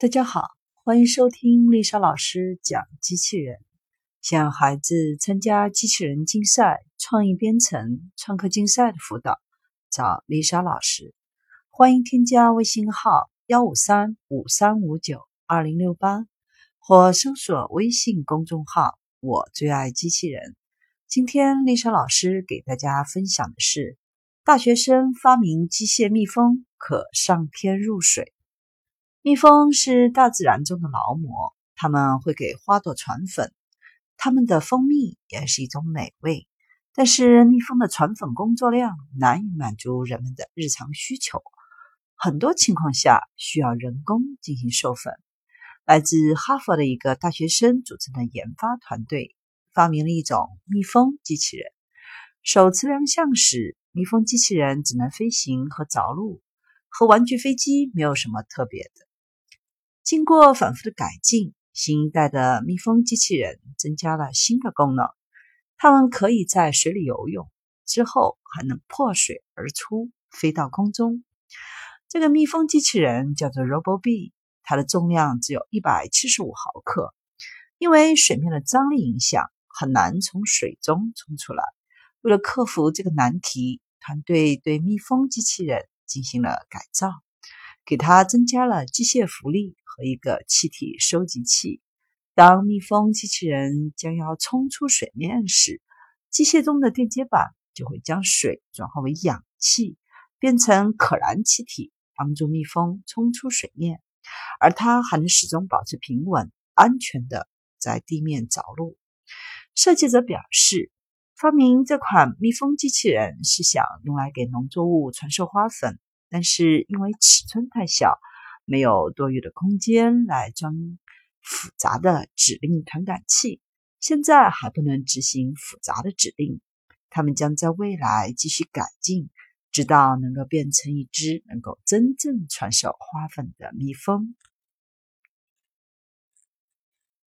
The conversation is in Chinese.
大家好，欢迎收听丽莎老师讲机器人。想孩子参加机器人竞赛、创意编程、创客竞赛的辅导，找丽莎老师。欢迎添加微信号幺五三五三五九二零六八，或搜索微信公众号“我最爱机器人”。今天丽莎老师给大家分享的是：大学生发明机械蜜蜂，可上天入水。蜜蜂是大自然中的劳模，它们会给花朵传粉，它们的蜂蜜也是一种美味。但是，蜜蜂的传粉工作量难以满足人们的日常需求，很多情况下需要人工进行授粉。来自哈佛的一个大学生组成的研发团队，发明了一种蜜蜂机器人。首次亮相时，蜜蜂机器人只能飞行和着陆，和玩具飞机没有什么特别的。经过反复的改进，新一代的蜜蜂机器人增加了新的功能。它们可以在水里游泳，之后还能破水而出，飞到空中。这个蜜蜂机器人叫做 RoboBee，它的重量只有一百七十五毫克。因为水面的张力影响，很难从水中冲出来。为了克服这个难题，团队对蜜蜂机器人进行了改造。给它增加了机械浮力和一个气体收集器。当蜜蜂机器人将要冲出水面时，机械中的电接板就会将水转化为氧气，变成可燃气体，帮助蜜蜂冲出水面。而它还能始终保持平稳，安全的在地面着陆。设计者表示，发明这款蜜蜂机器人是想用来给农作物传授花粉。但是因为尺寸太小，没有多余的空间来装复杂的指令传感器，现在还不能执行复杂的指令。他们将在未来继续改进，直到能够变成一只能够真正传授花粉的蜜蜂。